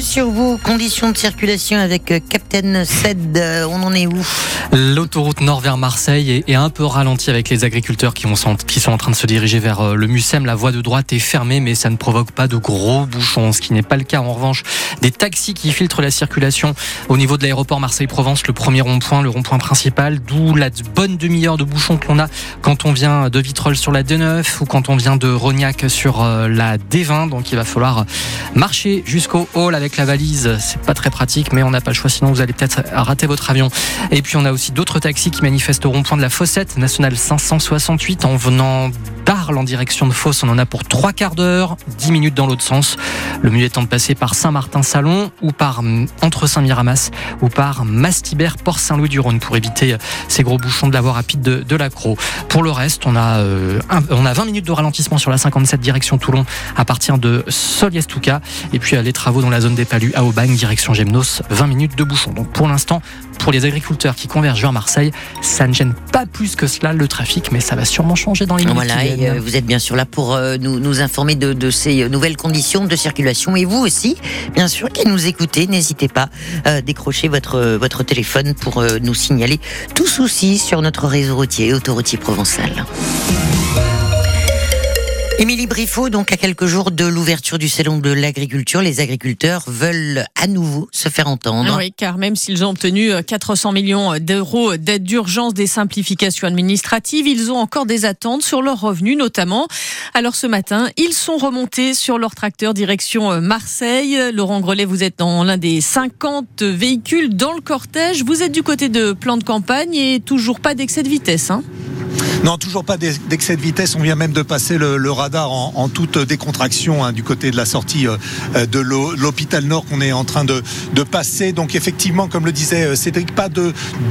sur vos conditions de circulation avec euh, Captain Sed. Euh, on en est où? L'autoroute nord vers Marseille est, un peu ralentie avec les agriculteurs qui, qui, sont en train de se diriger vers euh, le Mucem. La voie de droite est fermée, mais ça ne provoque pas de gros bouchons, ce qui n'est pas le cas en revanche des taxis qui filtrent la circulation au niveau de l'aéroport Marseille-Provence, le premier rond-point, le rond-point principal, d'où la bonne demi-heure de bouchons que l'on a quand on vient de Vitrolles sur la D9 ou quand on vient de Rognac sur la D20. Donc il va falloir marcher jusqu'au hall avec la valise. C'est pas très pratique, mais on n'a pas le choix, sinon vous allez peut-être rater votre avion. Et puis on a aussi d'autres taxis qui manifestent au rond-point de la Fossette, nationale 568, en venant d'Arles en direction de Fosse. On en a pour trois quarts d'heure, 10 minutes dans l'autre sens. Le mieux étant de passer par Saint-Martin-Salon ou par entre Saint-Miramas ou par Mastibert, Port-Saint-Louis-du-Rhône pour éviter ces gros bouchons de la voie rapide de, l'accro. Pour le reste, on a, euh, on a 20 minutes de ralentissement sur la 57 direction Toulon à partir de Soliestuka et puis les travaux dans la zone des Palus à Aubagne direction Gemnos, 20 minutes de bouchon. Donc pour l'instant, pour les agriculteurs qui convergent vers Marseille, ça ne gêne pas plus que cela le trafic, mais ça va sûrement changer dans les minutes Voilà, et euh, vous êtes bien sûr là pour euh, nous, nous, informer de, de, ces nouvelles conditions de circulation. Et vous aussi, bien sûr, qui nous écoutez, n'hésitez pas à décrocher votre, votre téléphone pour euh, nous signaler tout souci sur notre réseau routier, autoroutier provençal. Émilie Briffaut, donc à quelques jours de l'ouverture du salon de l'agriculture, les agriculteurs veulent à nouveau se faire entendre. Oui, car même s'ils ont obtenu 400 euh, millions d'euros d'aide d'urgence des simplifications administratives, ils ont encore des attentes sur leurs revenus notamment. Alors ce matin, ils sont remontés sur leur tracteur direction euh, Marseille. Laurent Grelet, vous êtes dans l'un des 50 véhicules dans le cortège. Vous êtes du côté de plan de campagne et toujours pas d'excès de vitesse. Hein non, toujours pas d'excès de vitesse. On vient même de passer le, radar en, toute décontraction hein, du côté de la sortie euh, de l'hôpital Nord qu'on est en train de, passer. Donc effectivement, comme le disait euh, Cédric, pas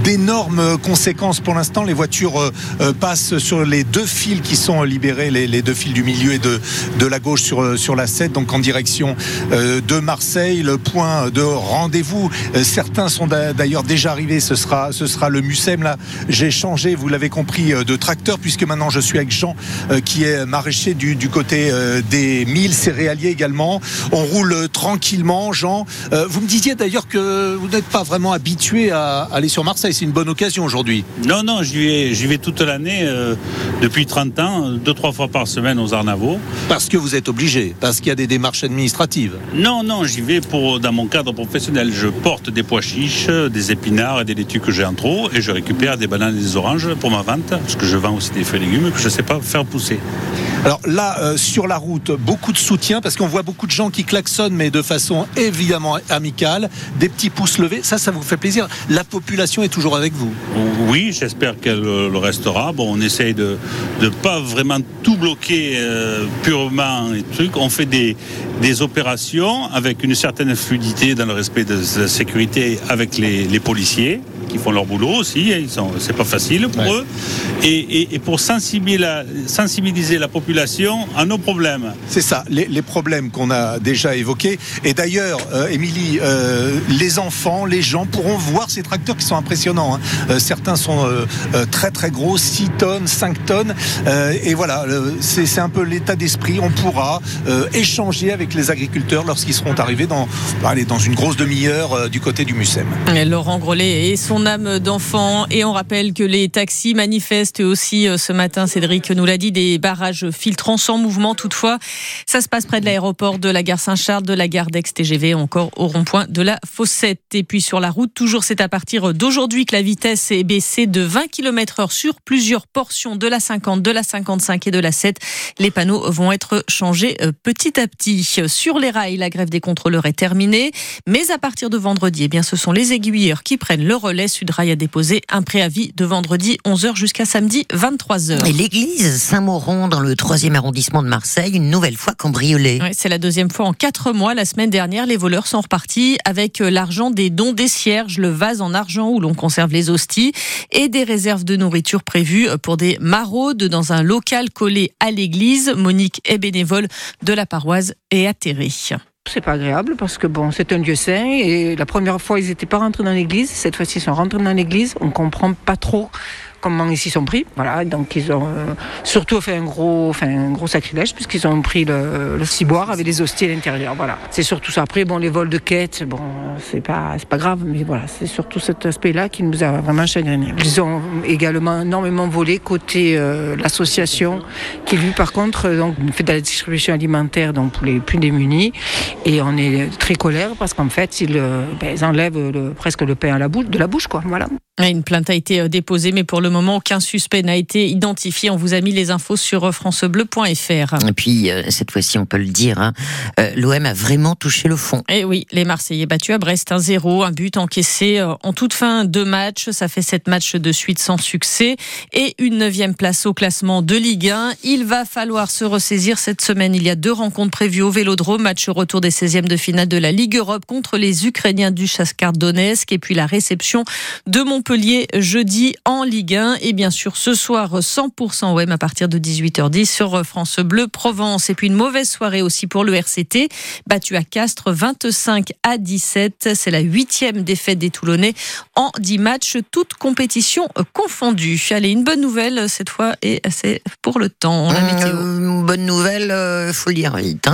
d'énormes conséquences pour l'instant. Les voitures euh, passent sur les deux fils qui sont libérés, les, deux fils du milieu et de, la gauche sur, la 7, donc en direction de Marseille. Le point de rendez-vous, certains sont d'ailleurs déjà arrivés. Ce sera, le Mucem. Là, j'ai changé, vous l'avez compris, tracteur, puisque maintenant je suis avec Jean, euh, qui est maraîcher du, côté euh, des milles céréaliers également. On roule tranquillement, Jean. Euh, vous me disiez d'ailleurs que vous n'êtes pas vraiment habitué à aller sur Marseille. C'est une bonne occasion aujourd'hui. Non, non, j'y vais, j'y vais toute l'année, depuis 30 ans, deux, trois fois par semaine aux Arnavaux. Parce que vous êtes obligé, parce qu'il y a des démarches administratives. Non, non, j'y vais pour, dans mon cadre professionnel. Je porte des pois chiches, des épinards et des laitues que j'ai en trop, et je récupère des bananes et des oranges pour ma vente, parce que je vends aussi des fruits et légumes que je ne sais pas faire pousser. Alors là, euh, sur la route, beaucoup de soutien parce qu'on voit beaucoup de gens qui klaxonnent, mais de façon évidemment amicale, des petits pouces levés. Ça, ça vous fait plaisir. La population est toujours avec vous. Oui, j'espère qu'elle le restera. Bon, on essaye de ne pas vraiment tout bloquer euh, purement et trucs. On fait des, des opérations avec une certaine fluidité dans le respect de la sécurité avec les policiers qui font leur boulot aussi. Hein, c'est pas facile pour eux. Et, pour sensibiliser la, sensibiliser la population à nos problèmes. C'est ça, les, problèmes qu'on a déjà évoqués. Et d'ailleurs, euh, Émilie, euh, les enfants, les gens pourront voir ces tracteurs qui sont impressionnants. Hein. Euh, certains sont très très gros, 6 tonnes, 5 tonnes. et voilà, c'est un peu l'état d'esprit. On pourra échanger avec les agriculteurs lorsqu'ils seront arrivés dans, allez, dans une grosse demi-heure du côté du Mucem. Laurent Grelet et son âme d'enfant. Et on rappelle que les taxis manifestent aussi euh, ce matin, Cédric nous l'a dit, des barrages filtrants sans mouvement toutefois. Ça se passe près de l'aéroport de la gare Saint-Charles, de la gare d'Aix-TGV, encore au rond-point de la Fossette. Et puis sur la route, toujours c'est à partir d'aujourd'hui que la vitesse est baissée de 20 km heure sur plusieurs portions de la 50, de la 55 et de la 7. Les panneaux vont être changés euh, petit à petit. Sur les rails, la grève des contrôleurs est terminée. Mais à partir de vendredi, eh bien, ce sont les aiguilleurs qui prennent le relais Sudrail a déposé un préavis de vendredi 11h jusqu'à samedi 23h. Et l'église Saint-Mauron, dans le 3e arrondissement de Marseille, une nouvelle fois cambriolée. c'est la deuxième fois en quatre mois. La semaine dernière, les voleurs sont repartis avec euh, l'argent des dons des cierges, le vase en argent où l'on conserve les hosties et des réserves de nourriture prévues pour des maraudes dans un local collé à l'église. Monique est bénévole de la paroisse et atterrée. C'est pas agréable parce que bon, c'est un lieu saint et la première fois ils n'étaient pas rentrés dans l'église, cette fois-ci ils sont rentrés dans l'église. On comprend pas trop comment ils s'y sont pris. Voilà, donc ils ont euh, surtout fait un gros, enfin, un gros sacrilège puisqu'ils ont pris le, ciboire avec des hosties à l'intérieur. Voilà, c'est surtout ça. Après, bon, les vols de quête, bon, c'est pas, c'est pas grave, mais voilà, c'est surtout cet aspect-là qui nous a vraiment chagriné. Ils ont également énormément volé côté euh, l'association qui lui, par contre, euh, donc fait de la distribution alimentaire donc pour les plus démunis. Et on est très colère parce qu'en fait, ils, ben, enlèvent presque le pain à la bouche, de la bouche, quoi. Voilà. Une plainte a été déposée, mais pour le moment, aucun suspect n'a été identifié. On vous a mis les infos sur francebleu.fr. Et puis, euh, cette fois-ci, on peut le dire, hein, euh, l'OM a vraiment touché le fond. Et oui, les Marseillais battus à Brest 1-0, un but encaissé euh, en toute fin de match. Ça fait sept matchs de suite sans succès et une neuvième place au classement de Ligue 1. Il va falloir se ressaisir cette semaine. Il y a deux rencontres prévues au Vélodrome. Match retour des 16e de finale de la Ligue Europe contre les Ukrainiens du Shakhtar Donetsk et puis la réception de Montpellier jeudi en Ligue 1. Et bien sûr, ce soir, 100% OM à partir de 18h10 sur France Bleu Provence. Et puis une mauvaise soirée aussi pour le RCT, battu à Castres 25 à 17. C'est la huitième défaite des Toulonnais en 10 matchs, toutes compétitions confondues. Allez, une bonne nouvelle cette fois et c'est pour le temps. La météo. Euh, bonne nouvelle, euh, faut le dire vite. Hein.